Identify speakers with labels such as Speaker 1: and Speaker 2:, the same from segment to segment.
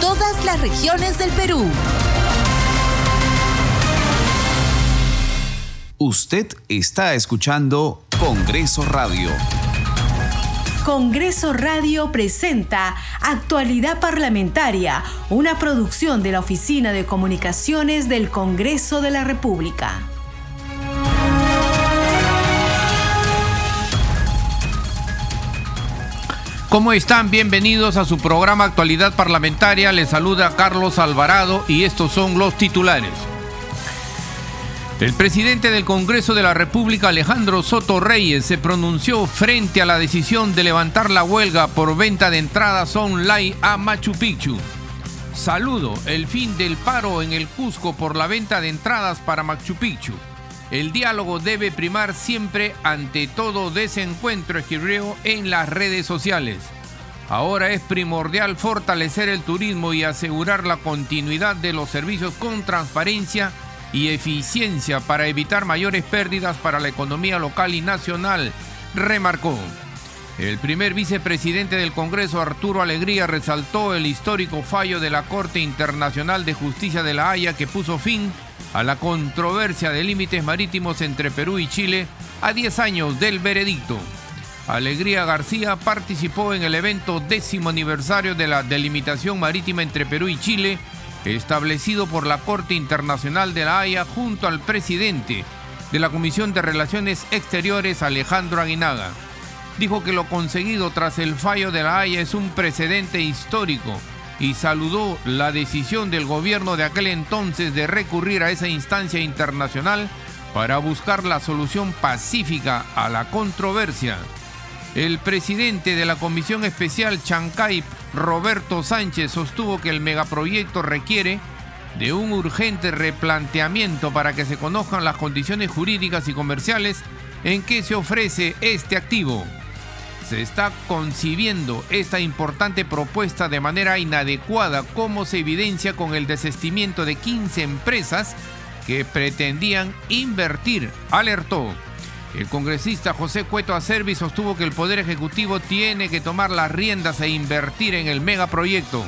Speaker 1: todas las regiones del Perú.
Speaker 2: Usted está escuchando Congreso Radio.
Speaker 1: Congreso Radio presenta Actualidad Parlamentaria, una producción de la Oficina de Comunicaciones del Congreso de la República.
Speaker 3: ¿Cómo están? Bienvenidos a su programa Actualidad Parlamentaria. Les saluda Carlos Alvarado y estos son los titulares. El presidente del Congreso de la República, Alejandro Soto Reyes, se pronunció frente a la decisión de levantar la huelga por venta de entradas online a Machu Picchu. Saludo el fin del paro en el Cusco por la venta de entradas para Machu Picchu. El diálogo debe primar siempre ante todo desencuentro, escribió en las redes sociales. Ahora es primordial fortalecer el turismo y asegurar la continuidad de los servicios con transparencia y eficiencia para evitar mayores pérdidas para la economía local y nacional, remarcó. El primer vicepresidente del Congreso, Arturo Alegría, resaltó el histórico fallo de la Corte Internacional de Justicia de la Haya que puso fin a la controversia de límites marítimos entre Perú y Chile a 10 años del veredicto. Alegría García participó en el evento décimo aniversario de la delimitación marítima entre Perú y Chile, establecido por la Corte Internacional de la Haya junto al presidente de la Comisión de Relaciones Exteriores, Alejandro Aguinaga. Dijo que lo conseguido tras el fallo de la Haya es un precedente histórico y saludó la decisión del gobierno de aquel entonces de recurrir a esa instancia internacional para buscar la solución pacífica a la controversia. El presidente de la Comisión Especial Chancay, Roberto Sánchez, sostuvo que el megaproyecto requiere de un urgente replanteamiento para que se conozcan las condiciones jurídicas y comerciales en que se ofrece este activo se está concibiendo esta importante propuesta de manera inadecuada, como se evidencia con el desestimiento de 15 empresas que pretendían invertir, alertó. El congresista José Cueto Acervi sostuvo que el Poder Ejecutivo tiene que tomar las riendas e invertir en el megaproyecto.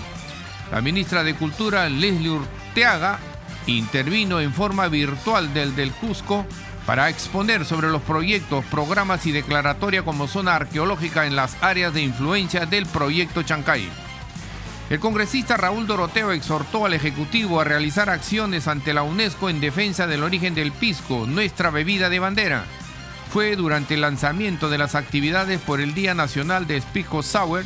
Speaker 3: La ministra de Cultura, Leslie Urteaga, intervino en forma virtual del del Cusco para exponer sobre los proyectos, programas y declaratoria como zona arqueológica en las áreas de influencia del proyecto Chancay. El congresista Raúl Doroteo exhortó al Ejecutivo a realizar acciones ante la UNESCO en defensa del origen del pisco, nuestra bebida de bandera. Fue durante el lanzamiento de las actividades por el Día Nacional de Pisco Sour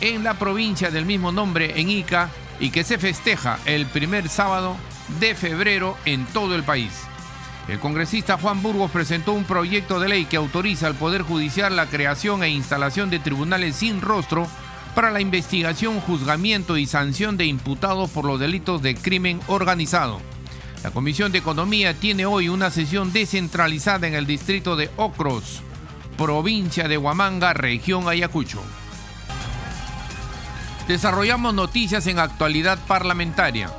Speaker 3: en la provincia del mismo nombre en Ica y que se festeja el primer sábado de febrero en todo el país. El congresista Juan Burgos presentó un proyecto de ley que autoriza al Poder Judicial la creación e instalación de tribunales sin rostro para la investigación, juzgamiento y sanción de imputados por los delitos de crimen organizado. La Comisión de Economía tiene hoy una sesión descentralizada en el distrito de Ocros, provincia de Huamanga, región Ayacucho. Desarrollamos noticias en actualidad parlamentaria.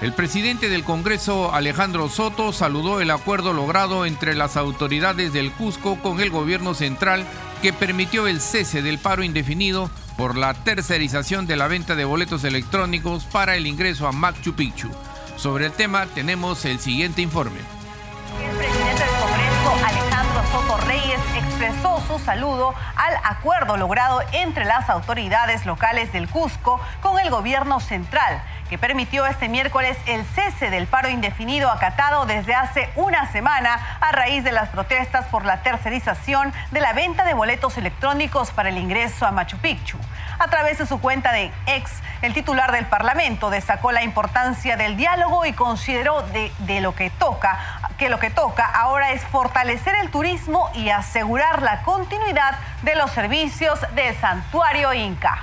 Speaker 3: El presidente del Congreso, Alejandro Soto, saludó el acuerdo logrado entre las autoridades del Cusco con el gobierno central que permitió el cese del paro indefinido por la tercerización de la venta de boletos electrónicos para el ingreso a Machu Picchu. Sobre el tema tenemos el siguiente informe.
Speaker 4: El presidente del Congreso, Alejandro Soto Reyes, expresó su saludo al acuerdo logrado entre las autoridades locales del Cusco con el gobierno central que permitió este miércoles el cese del paro indefinido acatado desde hace una semana a raíz de las protestas por la tercerización de la venta de boletos electrónicos para el ingreso a Machu Picchu. A través de su cuenta de ex, el titular del Parlamento destacó la importancia del diálogo y consideró de, de lo que toca que lo que toca ahora es fortalecer el turismo y asegurar la continuidad de los servicios del santuario Inca.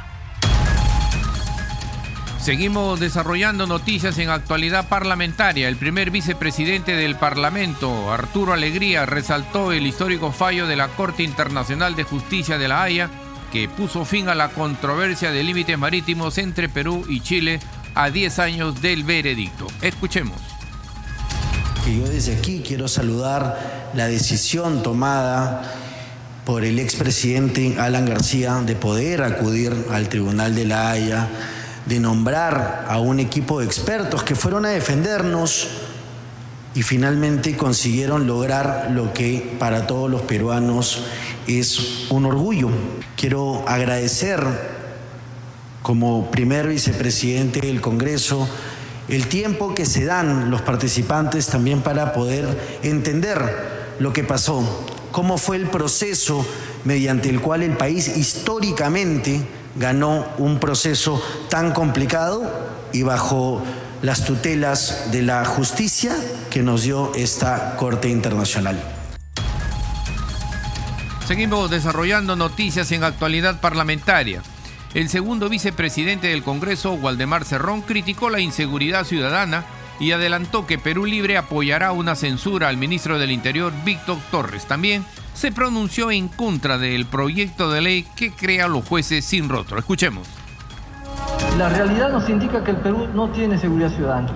Speaker 3: Seguimos desarrollando noticias en actualidad parlamentaria. El primer vicepresidente del Parlamento, Arturo Alegría, resaltó el histórico fallo de la Corte Internacional de Justicia de La Haya, que puso fin a la controversia de límites marítimos entre Perú y Chile a 10 años del veredicto. Escuchemos.
Speaker 5: yo desde aquí quiero saludar la decisión tomada por el expresidente Alan García de poder acudir al Tribunal de La Haya de nombrar a un equipo de expertos que fueron a defendernos y finalmente consiguieron lograr lo que para todos los peruanos es un orgullo. Quiero agradecer como primer vicepresidente del Congreso el tiempo que se dan los participantes también para poder entender lo que pasó, cómo fue el proceso mediante el cual el país históricamente ganó un proceso tan complicado y bajo las tutelas de la justicia que nos dio esta Corte Internacional.
Speaker 3: Seguimos desarrollando noticias en actualidad parlamentaria. El segundo vicepresidente del Congreso, Waldemar Cerrón, criticó la inseguridad ciudadana y adelantó que Perú Libre apoyará una censura al ministro del Interior, Víctor Torres. También se pronunció en contra del proyecto de ley que crea los jueces sin rostro. Escuchemos.
Speaker 6: La realidad nos indica que el Perú no tiene seguridad ciudadana.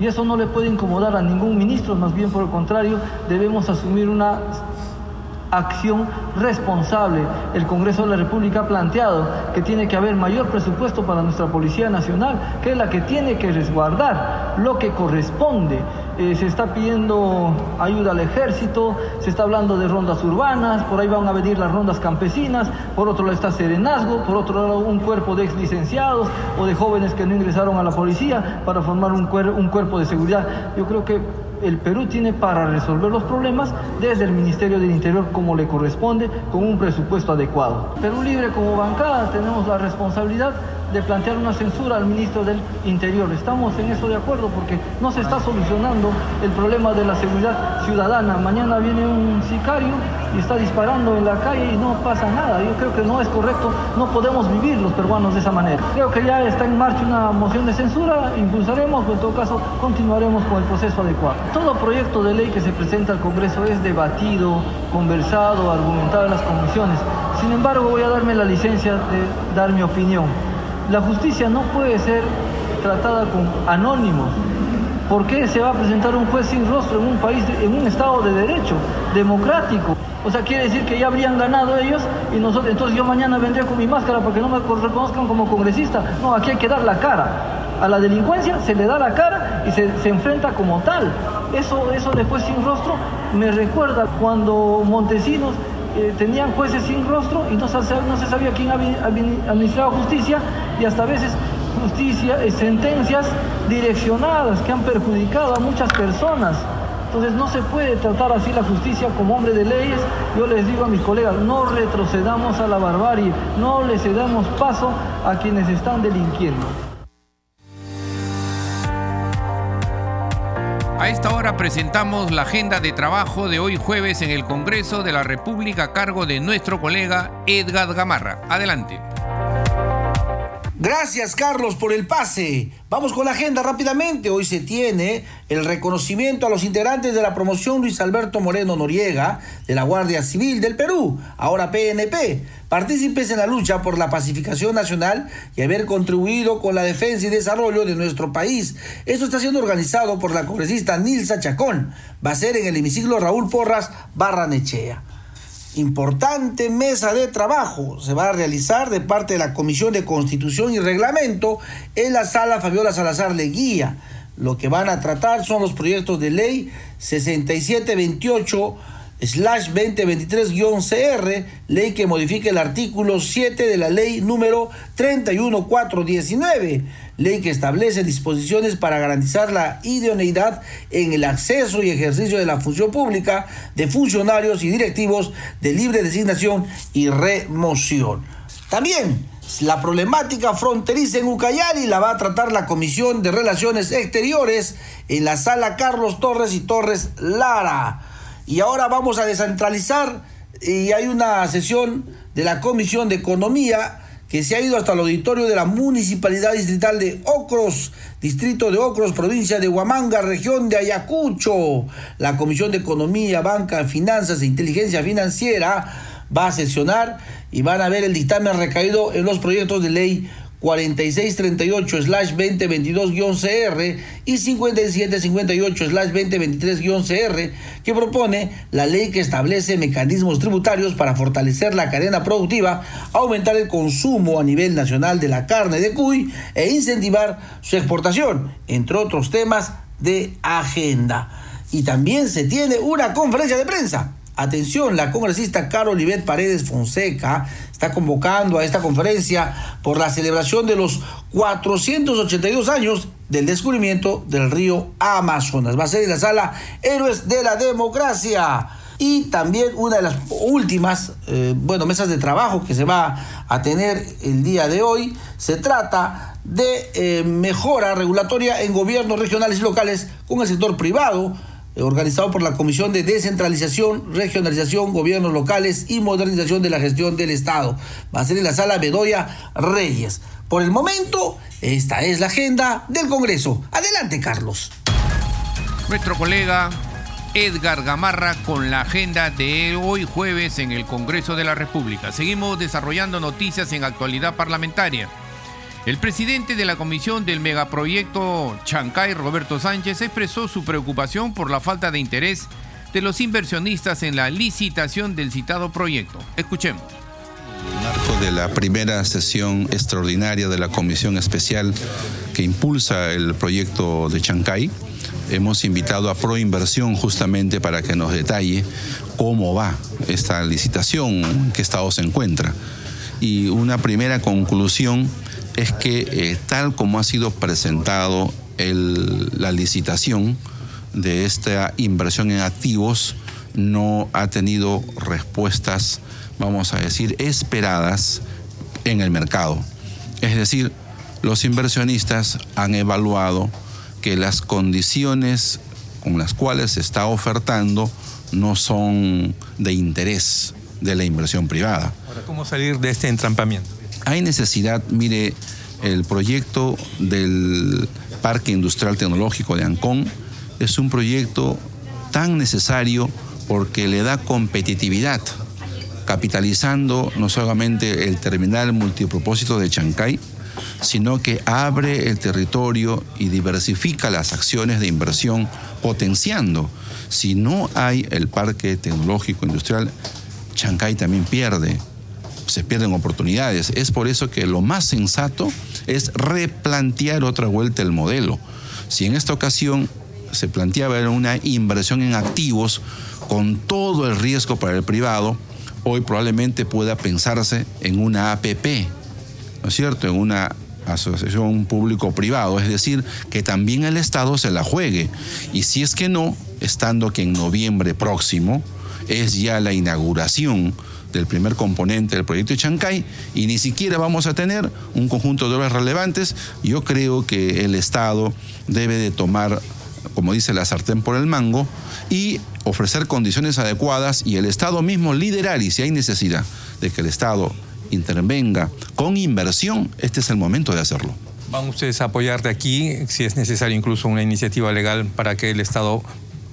Speaker 6: Y eso no le puede incomodar a ningún ministro, más bien por el contrario, debemos asumir una acción responsable. El Congreso de la República ha planteado que tiene que haber mayor presupuesto para nuestra Policía Nacional, que es la que tiene que resguardar lo que corresponde. Eh, se está pidiendo ayuda al ejército, se está hablando de rondas urbanas, por ahí van a venir las rondas campesinas, por otro lado está Serenazgo, por otro lado un cuerpo de ex licenciados o de jóvenes que no ingresaron a la policía para formar un, un cuerpo de seguridad. Yo creo que el Perú tiene para resolver los problemas desde el Ministerio del Interior como le corresponde, con un presupuesto adecuado. Perú Libre como bancada tenemos la responsabilidad de plantear una censura al ministro del Interior. Estamos en eso de acuerdo porque no se está solucionando el problema de la seguridad ciudadana. Mañana viene un sicario y está disparando en la calle y no pasa nada. Yo creo que no es correcto, no podemos vivir los peruanos de esa manera. Creo que ya está en marcha una moción de censura, impulsaremos o en todo caso continuaremos con el proceso adecuado. Todo proyecto de ley que se presenta al Congreso es debatido, conversado, argumentado en las comisiones. Sin embargo, voy a darme la licencia de dar mi opinión. La justicia no puede ser tratada con anónimos. ¿Por qué se va a presentar un juez sin rostro en un país, en un estado de derecho, democrático? O sea, quiere decir que ya habrían ganado ellos y nosotros, entonces yo mañana vendré con mi máscara porque no me reconozcan como congresista. No, aquí hay que dar la cara. A la delincuencia se le da la cara y se, enfrenta como tal. Eso, eso después sin rostro me recuerda cuando Montesinos eh, tenían jueces sin rostro y no se, no se sabía quién administraba justicia y hasta a veces justicia, eh, sentencias direccionadas que han perjudicado a muchas personas. Entonces no se puede tratar así la justicia como hombre de leyes. Yo les digo a mis colegas, no retrocedamos a la barbarie, no le cedamos paso a quienes están delinquiendo.
Speaker 3: A esta hora presentamos la agenda de trabajo de hoy jueves en el Congreso de la República a cargo de nuestro colega Edgar Gamarra. Adelante.
Speaker 7: Gracias Carlos por el pase. Vamos con la agenda rápidamente. Hoy se tiene el reconocimiento a los integrantes de la promoción Luis Alberto Moreno Noriega de la Guardia Civil del Perú, ahora PNP, partícipes en la lucha por la pacificación nacional y haber contribuido con la defensa y desarrollo de nuestro país. Esto está siendo organizado por la congresista Nilsa Chacón. Va a ser en el hemiciclo Raúl Porras Barranechea importante mesa de trabajo se va a realizar de parte de la Comisión de Constitución y Reglamento en la sala Fabiola Salazar Leguía. Lo que van a tratar son los proyectos de ley 6728 slash 2023-CR, ley que modifique el artículo 7 de la ley número 31419, ley que establece disposiciones para garantizar la idoneidad en el acceso y ejercicio de la función pública de funcionarios y directivos de libre designación y remoción. También la problemática fronteriza en Ucayali la va a tratar la Comisión de Relaciones Exteriores en la sala Carlos Torres y Torres Lara. Y ahora vamos a descentralizar y hay una sesión de la Comisión de Economía que se ha ido hasta el auditorio de la Municipalidad Distrital de Ocros, Distrito de Ocros, provincia de Huamanga, región de Ayacucho. La Comisión de Economía, Banca, Finanzas e Inteligencia Financiera va a sesionar y van a ver el dictamen recaído en los proyectos de ley 4638-2022-CR y 5758-2023-CR que propone la ley que establece mecanismos tributarios para fortalecer la cadena productiva, aumentar el consumo a nivel nacional de la carne de cuy e incentivar su exportación, entre otros temas de agenda. Y también se tiene una conferencia de prensa Atención, la congresista Carol Olivet Paredes Fonseca está convocando a esta conferencia por la celebración de los 482 años del descubrimiento del río Amazonas. Va a ser en la sala Héroes de la Democracia. Y también una de las últimas, eh, bueno, mesas de trabajo que se va a tener el día de hoy, se trata de eh, mejora regulatoria en gobiernos regionales y locales con el sector privado organizado por la Comisión de Descentralización, Regionalización, Gobiernos Locales y Modernización de la Gestión del Estado. Va a ser en la sala Bedoya Reyes. Por el momento, esta es la agenda del Congreso. Adelante, Carlos.
Speaker 3: Nuestro colega Edgar Gamarra con la agenda de hoy jueves en el Congreso de la República. Seguimos desarrollando noticias en actualidad parlamentaria. El presidente de la comisión del megaproyecto Chancay, Roberto Sánchez, expresó su preocupación por la falta de interés de los inversionistas en la licitación del citado proyecto. Escuchemos.
Speaker 8: En el marco de la primera sesión extraordinaria de la comisión especial que impulsa el proyecto de Chancay, hemos invitado a Proinversión justamente para que nos detalle cómo va esta licitación, en qué estado se encuentra. Y una primera conclusión es que eh, tal como ha sido presentado la licitación de esta inversión en activos, no ha tenido respuestas, vamos a decir, esperadas en el mercado. Es decir, los inversionistas han evaluado que las condiciones con las cuales se está ofertando no son de interés de la inversión privada.
Speaker 9: Ahora, ¿cómo salir de este entrampamiento?
Speaker 8: Hay necesidad, mire, el proyecto del Parque Industrial Tecnológico de Ancón es un proyecto tan necesario porque le da competitividad, capitalizando no solamente el terminal multipropósito de Chancay, sino que abre el territorio y diversifica las acciones de inversión, potenciando. Si no hay el parque tecnológico industrial, Chancay también pierde se pierden oportunidades. Es por eso que lo más sensato es replantear otra vuelta el modelo. Si en esta ocasión se planteaba una inversión en activos con todo el riesgo para el privado, hoy probablemente pueda pensarse en una APP, ¿no es cierto? En una asociación público-privado, es decir, que también el Estado se la juegue. Y si es que no, estando que en noviembre próximo es ya la inauguración del primer componente del proyecto de Chancay y ni siquiera vamos a tener un conjunto de obras relevantes, yo creo que el Estado debe de tomar, como dice la sartén por el mango, y ofrecer condiciones adecuadas y el Estado mismo liderar y si hay necesidad de que el Estado intervenga con inversión, este es el momento de hacerlo.
Speaker 9: ¿Van ustedes a apoyar de aquí, si es necesario incluso una iniciativa legal para que el Estado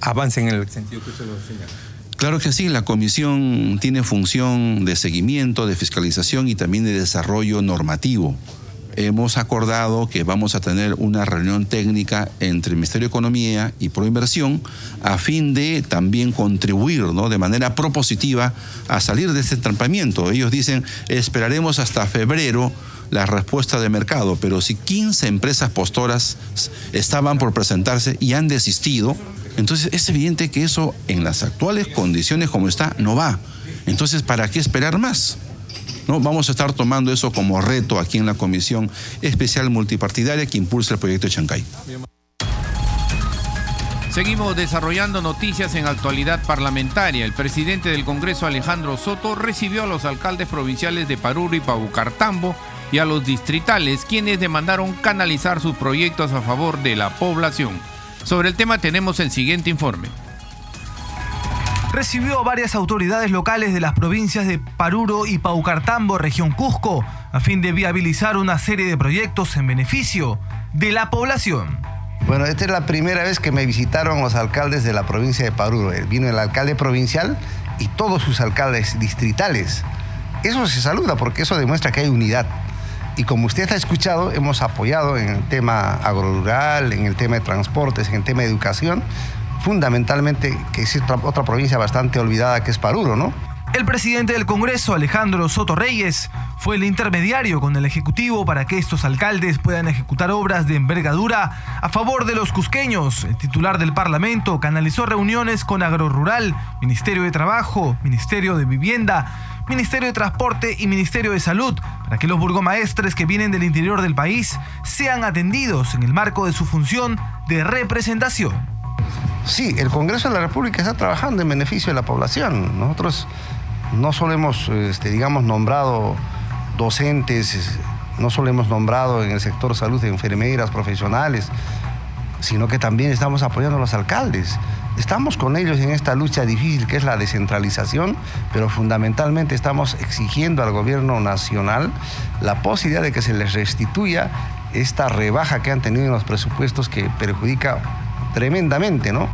Speaker 9: avance en el sentido que usted lo señala?
Speaker 8: Claro que sí, la comisión tiene función de seguimiento, de fiscalización y también de desarrollo normativo. Hemos acordado que vamos a tener una reunión técnica entre el Ministerio de Economía y Proinversión a fin de también contribuir ¿no? de manera propositiva a salir de este entrampamiento. Ellos dicen, esperaremos hasta febrero la respuesta de mercado, pero si 15 empresas postoras estaban por presentarse y han desistido, entonces es evidente que eso en las actuales condiciones como está no va. Entonces, ¿para qué esperar más? ¿No? Vamos a estar tomando eso como reto aquí en la Comisión Especial Multipartidaria que impulsa el proyecto de Chancay.
Speaker 3: Seguimos desarrollando noticias en actualidad parlamentaria. El presidente del Congreso, Alejandro Soto, recibió a los alcaldes provinciales de Paruro y Paucartambo y a los distritales, quienes demandaron canalizar sus proyectos a favor de la población. Sobre el tema tenemos el siguiente informe.
Speaker 10: Recibió a varias autoridades locales de las provincias de Paruro y Paucartambo, región Cusco, a fin de viabilizar una serie de proyectos en beneficio de la población.
Speaker 11: Bueno, esta es la primera vez que me visitaron los alcaldes de la provincia de Paruro. Vino el alcalde provincial y todos sus alcaldes distritales. Eso se saluda porque eso demuestra que hay unidad. Y como usted ha escuchado, hemos apoyado en el tema agrorural, en el tema de transportes, en el tema de educación, fundamentalmente que es otra, otra provincia bastante olvidada que es Paruro, ¿no?
Speaker 10: El presidente del Congreso, Alejandro Soto Reyes, fue el intermediario con el Ejecutivo para que estos alcaldes puedan ejecutar obras de envergadura a favor de los cusqueños. El titular del Parlamento canalizó reuniones con Agrorural, Ministerio de Trabajo, Ministerio de Vivienda, Ministerio de Transporte y Ministerio de Salud para que los burgomaestres que vienen del interior del país sean atendidos en el marco de su función de representación.
Speaker 11: Sí, el Congreso de la República está trabajando en beneficio de la población. Nosotros no solo hemos, este, digamos, nombrado docentes, no solo hemos nombrado en el sector salud enfermeras, profesionales, sino que también estamos apoyando a los alcaldes. Estamos con ellos en esta lucha difícil que es la descentralización, pero fundamentalmente estamos exigiendo al gobierno nacional la posibilidad de que se les restituya esta rebaja que han tenido en los presupuestos que perjudica tremendamente, ¿no?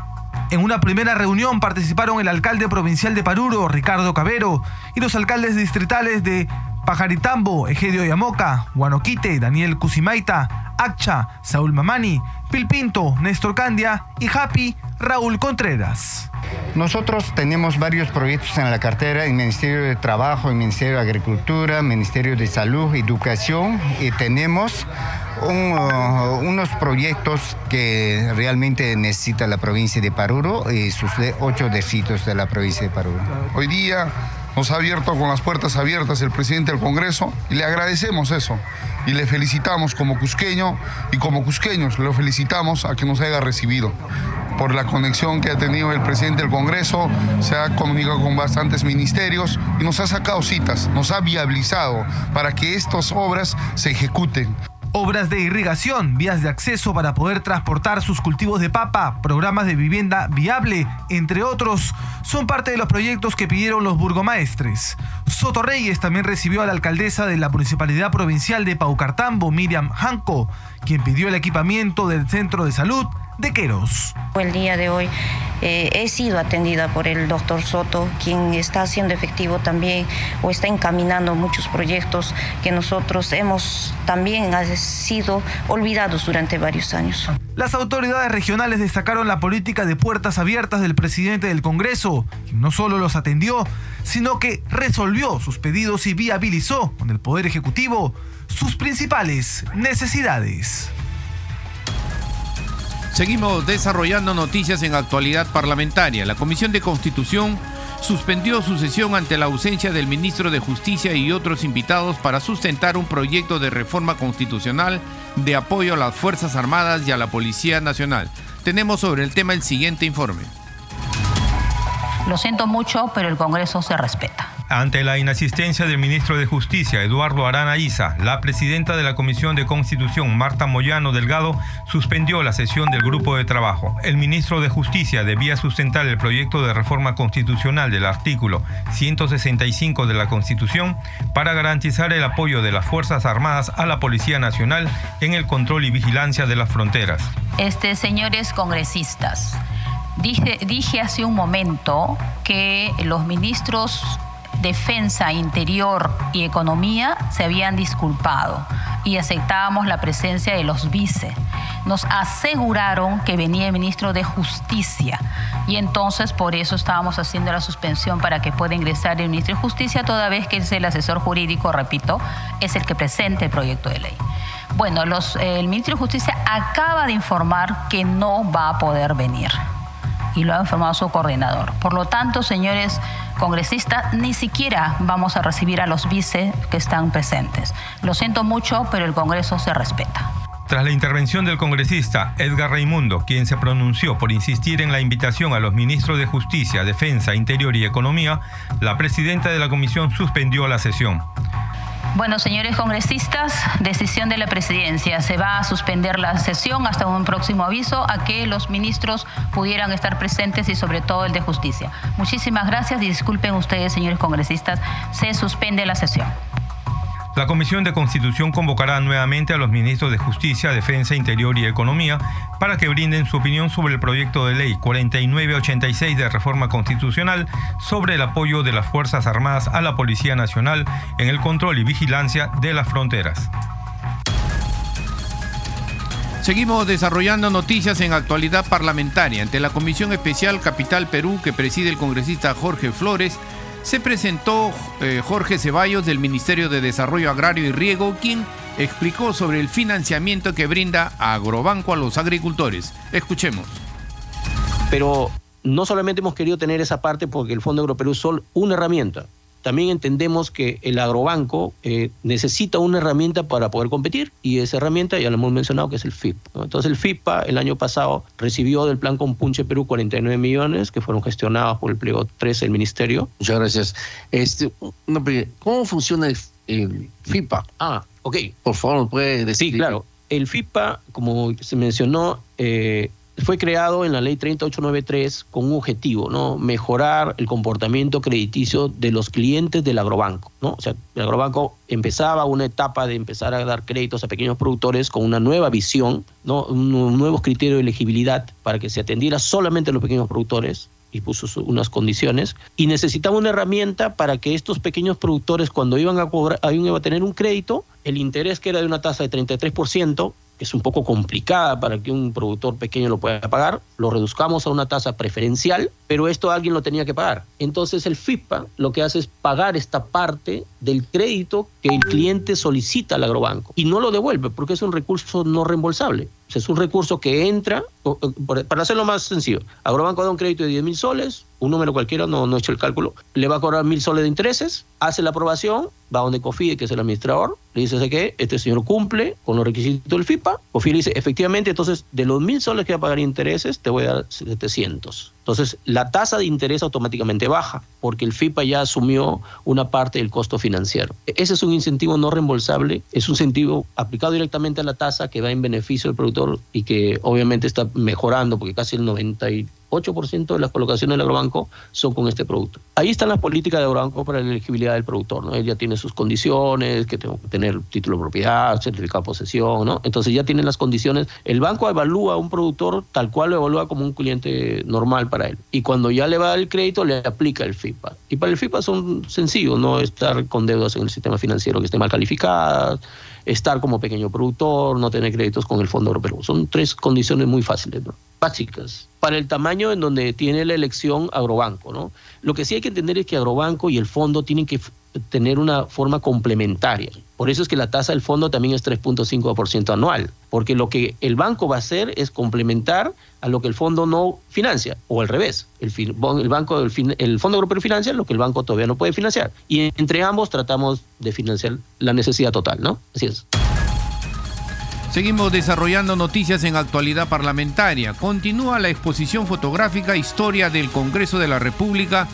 Speaker 10: En una primera reunión participaron el alcalde provincial de Paruro, Ricardo Cabero, y los alcaldes distritales de Pajaritambo, Egedio Yamoca, Guanoquite, Daniel Cusimaita, Accha, Saúl Mamani, Pilpinto, Néstor Candia y Happy, Raúl Contreras.
Speaker 12: Nosotros tenemos varios proyectos en la cartera, en Ministerio de Trabajo, en Ministerio de Agricultura, Ministerio de Salud, Educación, y tenemos uh, unos proyectos que realmente necesita la provincia de Paruro y sus ocho distritos de la provincia de Paruro.
Speaker 13: Hoy día nos ha abierto con las puertas abiertas el presidente del Congreso y le agradecemos eso. Y le felicitamos como cusqueño y como cusqueños le felicitamos a que nos haya recibido. Por la conexión que ha tenido el presidente del Congreso, se ha comunicado con bastantes ministerios y nos ha sacado citas, nos ha viabilizado para que estas obras se ejecuten
Speaker 10: obras de irrigación, vías de acceso para poder transportar sus cultivos de papa, programas de vivienda viable, entre otros, son parte de los proyectos que pidieron los burgomaestres. Soto Reyes también recibió a la alcaldesa de la Municipalidad Provincial de Paucartambo, Miriam Hanco, quien pidió el equipamiento del centro de salud de Queros.
Speaker 14: El día de hoy eh, he sido atendida por el doctor Soto, quien está haciendo efectivo también o está encaminando muchos proyectos que nosotros hemos también sido olvidados durante varios años.
Speaker 10: Las autoridades regionales destacaron la política de puertas abiertas del presidente del Congreso, quien no solo los atendió, sino que resolvió sus pedidos y viabilizó con el Poder Ejecutivo sus principales necesidades.
Speaker 3: Seguimos desarrollando noticias en actualidad parlamentaria. La Comisión de Constitución suspendió su sesión ante la ausencia del ministro de Justicia y otros invitados para sustentar un proyecto de reforma constitucional de apoyo a las Fuerzas Armadas y a la Policía Nacional. Tenemos sobre el tema el siguiente informe.
Speaker 14: Lo siento mucho, pero el Congreso se respeta.
Speaker 9: Ante la inasistencia del ministro de Justicia, Eduardo Arana Isa, la presidenta de la Comisión de Constitución, Marta Moyano Delgado, suspendió la sesión del grupo de trabajo. El ministro de Justicia debía sustentar el proyecto de reforma constitucional del artículo 165 de la Constitución para garantizar el apoyo de las Fuerzas Armadas a la Policía Nacional en el control y vigilancia de las fronteras.
Speaker 14: Este, señores congresistas, dije, dije hace un momento que los ministros Defensa, Interior y Economía se habían disculpado y aceptábamos la presencia de los vice. Nos aseguraron que venía el ministro de Justicia y entonces por eso estábamos haciendo la suspensión para que pueda ingresar el ministro de Justicia toda vez que es el asesor jurídico, repito, es el que presente el proyecto de ley. Bueno, el ministro de Justicia acaba de informar que no va a poder venir y lo ha informado su coordinador. Por lo tanto, señores congresista, ni siquiera vamos a recibir a los vice que están presentes. Lo siento mucho, pero el Congreso se respeta.
Speaker 9: Tras la intervención del congresista Edgar Raimundo, quien se pronunció por insistir en la invitación a los ministros de Justicia, Defensa, Interior y Economía, la presidenta de la comisión suspendió la sesión.
Speaker 14: Bueno, señores congresistas, decisión de la presidencia. Se va a suspender la sesión hasta un próximo aviso a que los ministros pudieran estar presentes y sobre todo el de justicia. Muchísimas gracias y disculpen ustedes, señores congresistas, se suspende la sesión.
Speaker 9: La Comisión de Constitución convocará nuevamente a los ministros de Justicia, Defensa, Interior y Economía para que brinden su opinión sobre el proyecto de ley 4986 de reforma constitucional sobre el apoyo de las Fuerzas Armadas a la Policía Nacional en el control y vigilancia de las fronteras.
Speaker 3: Seguimos desarrollando noticias en actualidad parlamentaria. Ante la Comisión Especial Capital Perú que preside el congresista Jorge Flores, se presentó eh, Jorge Ceballos del Ministerio de Desarrollo Agrario y Riego, quien explicó sobre el financiamiento que brinda Agrobanco a los agricultores. Escuchemos.
Speaker 15: Pero no solamente hemos querido tener esa parte porque el Fondo Agroperú es solo una herramienta, también entendemos que el agrobanco eh, necesita una herramienta para poder competir y esa herramienta ya lo hemos mencionado que es el FIP. Entonces el FIPA el año pasado recibió del plan Compunche Perú 49 millones que fueron gestionados por el pliego 3 del ministerio.
Speaker 16: Muchas gracias. Este, ¿Cómo funciona el, FIPA?
Speaker 15: Ah, ok.
Speaker 16: Por favor, ¿puede decir?
Speaker 15: Sí, claro. El FIPA, como se mencionó, eh, fue creado en la ley 3893 con un objetivo, ¿no? Mejorar el comportamiento crediticio de los clientes del agrobanco, ¿no? O sea, el agrobanco empezaba una etapa de empezar a dar créditos a pequeños productores con una nueva visión, ¿no? Un, nuevos criterios de elegibilidad para que se atendiera solamente a los pequeños productores y puso unas condiciones y necesitaba una herramienta para que estos pequeños productores cuando iban a cobrar, iban a tener un crédito, el interés que era de una tasa de 33%, que es un poco complicada para que un productor pequeño lo pueda pagar, lo reduzcamos a una tasa preferencial, pero esto alguien lo tenía que pagar. Entonces el FIPA lo que hace es pagar esta parte del crédito que el cliente solicita al agrobanco y no lo devuelve porque es un recurso no reembolsable. es un recurso que entra, para hacerlo más sencillo, Agrobanco da un crédito de 10 mil soles, un número cualquiera, no, no he hecho el cálculo, le va a cobrar mil soles de intereses, hace la aprobación, va donde COFIDE, que es el administrador, le dice que este señor cumple con los requisitos del FIPA, COFIDE dice, efectivamente, entonces de los mil soles que va a pagar intereses, te voy a dar 700. Entonces, la tasa de interés automáticamente baja, porque el FIPA ya asumió una parte del costo financiero. Ese es un incentivo no reembolsable, es un incentivo aplicado directamente a la tasa que va en beneficio del productor y que obviamente está mejorando, porque casi el 90 8% de las colocaciones del agrobanco son con este producto. Ahí están las políticas de agrobanco para la elegibilidad del productor, ¿no? Él ya tiene sus condiciones, que tengo que tener título de propiedad, certificado de posesión, ¿no? Entonces ya tienen las condiciones. El banco evalúa a un productor tal cual lo evalúa como un cliente normal para él. Y cuando ya le va el crédito, le aplica el FIPA. Y para el FIPA son sencillos, no estar con deudas en el sistema financiero que estén mal calificadas, estar como pequeño productor, no tener créditos con el Fondo Europeo. Son tres condiciones muy fáciles, básicas, para el tamaño en donde tiene la elección Agrobanco. ¿no? Lo que sí hay que entender es que Agrobanco y el fondo tienen que tener una forma complementaria. Por eso es que la tasa del fondo también es 3.5% anual, porque lo que el banco va a hacer es complementar a lo que el fondo no financia, o al revés, el, el, banco, el, el Fondo Europeo financia lo que el banco todavía no puede financiar. Y entre ambos tratamos de financiar la necesidad total, ¿no? Así es.
Speaker 3: Seguimos desarrollando noticias en actualidad parlamentaria. Continúa la exposición fotográfica Historia del Congreso de la República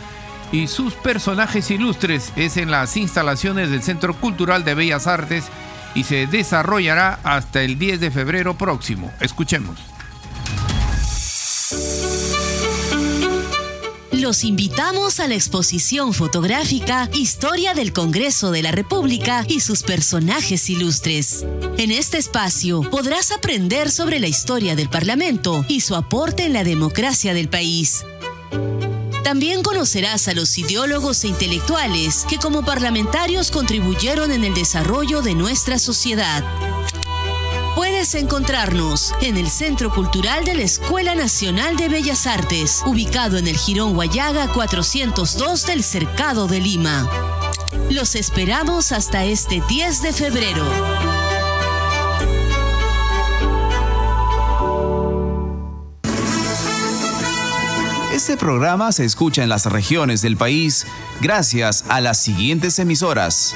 Speaker 3: y sus personajes ilustres es en las instalaciones del Centro Cultural de Bellas Artes y se desarrollará hasta el 10 de febrero próximo. Escuchemos.
Speaker 17: Los invitamos a la exposición fotográfica Historia del Congreso de la República y sus personajes ilustres. En este espacio podrás aprender sobre la historia del Parlamento y su aporte en la democracia del país. También conocerás a los ideólogos e intelectuales que como parlamentarios contribuyeron en el desarrollo de nuestra sociedad. Puedes encontrarnos en el Centro Cultural de la Escuela Nacional de Bellas Artes, ubicado en el Girón Guayaga 402 del Cercado de Lima. Los esperamos hasta este 10 de febrero.
Speaker 2: Este programa se escucha en las regiones del país gracias a las siguientes emisoras.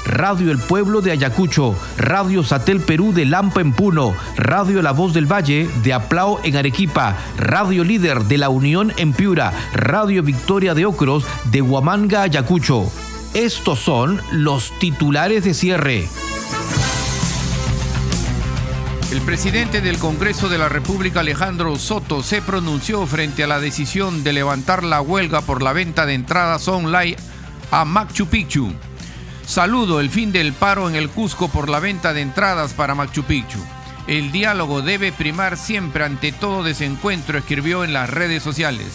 Speaker 18: Radio El Pueblo de Ayacucho, Radio Satel Perú de Lampa en Puno, Radio La Voz del Valle de Aplao en Arequipa, Radio Líder de La Unión en Piura, Radio Victoria de Ocros de Huamanga, Ayacucho. Estos son los titulares de cierre.
Speaker 3: El presidente del Congreso de la República, Alejandro Soto, se pronunció frente a la decisión de levantar la huelga por la venta de entradas online a Machu Picchu. Saludo el fin del paro en el Cusco por la venta de entradas para Machu Picchu. El diálogo debe primar siempre ante todo desencuentro, escribió en las redes sociales.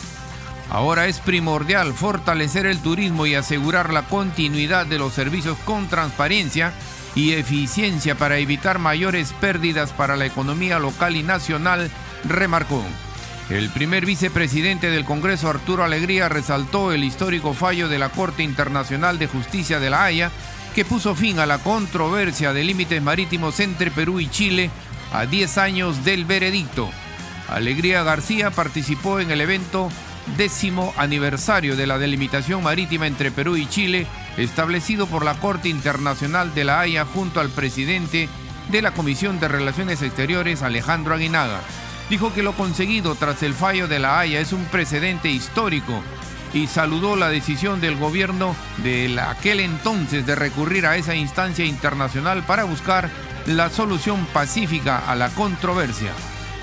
Speaker 3: Ahora es primordial fortalecer el turismo y asegurar la continuidad de los servicios con transparencia y eficiencia para evitar mayores pérdidas para la economía local y nacional, remarcó. El primer vicepresidente del Congreso, Arturo Alegría, resaltó el histórico fallo de la Corte Internacional de Justicia de La Haya, que puso fin a la controversia de límites marítimos entre Perú y Chile a 10 años del veredicto. Alegría García participó en el evento décimo aniversario de la delimitación marítima entre Perú y Chile, establecido por la Corte Internacional de la Haya junto al presidente de la Comisión de Relaciones Exteriores, Alejandro Aguinaga. Dijo que lo conseguido tras el fallo de la Haya es un precedente histórico y saludó la decisión del gobierno de aquel entonces de recurrir a esa instancia internacional para buscar la solución pacífica a la controversia.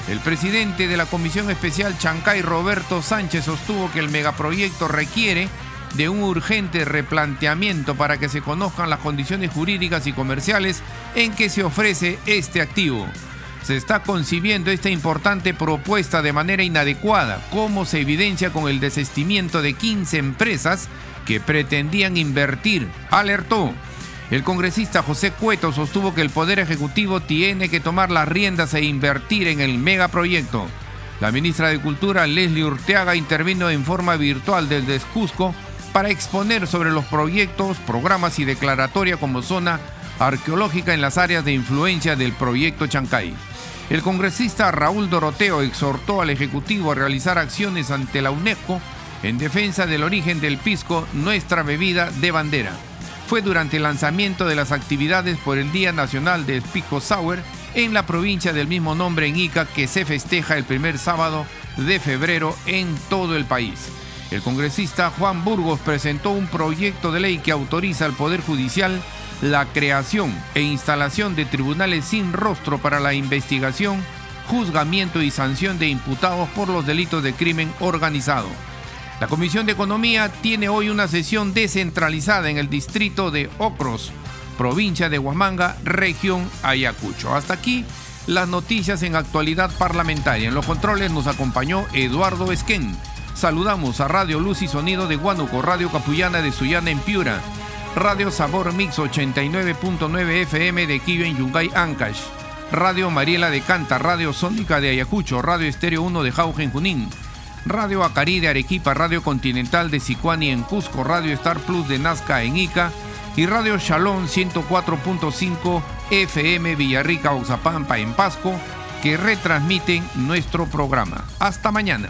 Speaker 3: El presidente de la Comisión Especial Chancay, Roberto Sánchez, sostuvo que el megaproyecto requiere de un urgente replanteamiento para que se conozcan las condiciones jurídicas y comerciales en que se ofrece este activo. Se está concibiendo esta importante propuesta de manera inadecuada, como se evidencia con el desestimiento de 15 empresas que pretendían invertir, alertó. El congresista José Cueto sostuvo que el Poder Ejecutivo tiene que tomar las riendas e invertir en el megaproyecto. La ministra de Cultura, Leslie Urteaga, intervino en forma virtual desde Cusco para exponer sobre los proyectos, programas y declaratoria como zona arqueológica en las áreas de influencia del proyecto Chancay. El congresista Raúl Doroteo exhortó al Ejecutivo a realizar acciones ante la UNESCO en defensa del origen del pisco, nuestra bebida de bandera fue durante el lanzamiento de las actividades por el Día Nacional del Pico Sour en la provincia del mismo nombre en Ica que se festeja el primer sábado de febrero en todo el país. El congresista Juan Burgos presentó un proyecto de ley que autoriza al Poder Judicial la creación e instalación de tribunales sin rostro para la investigación, juzgamiento y sanción de imputados por los delitos de crimen organizado. La Comisión de Economía tiene hoy una sesión descentralizada en el distrito de Ocros, provincia de Huamanga, región Ayacucho. Hasta aquí las noticias en actualidad parlamentaria. En los controles nos acompañó Eduardo Esquén. Saludamos a Radio Luz y Sonido de Huánuco, Radio Capullana de Sullana en Piura, Radio Sabor Mix 89.9 FM de Quillo en Yungay, Ancash, Radio Mariela de Canta, Radio Sónica de Ayacucho, Radio Estéreo 1 de Jauge en Junín, Radio Acari de Arequipa, Radio Continental de Sicuani en Cusco, Radio Star Plus de Nazca en Ica y Radio Shalom 104.5 FM Villarrica Oxapampa en Pasco que retransmiten nuestro programa. Hasta mañana.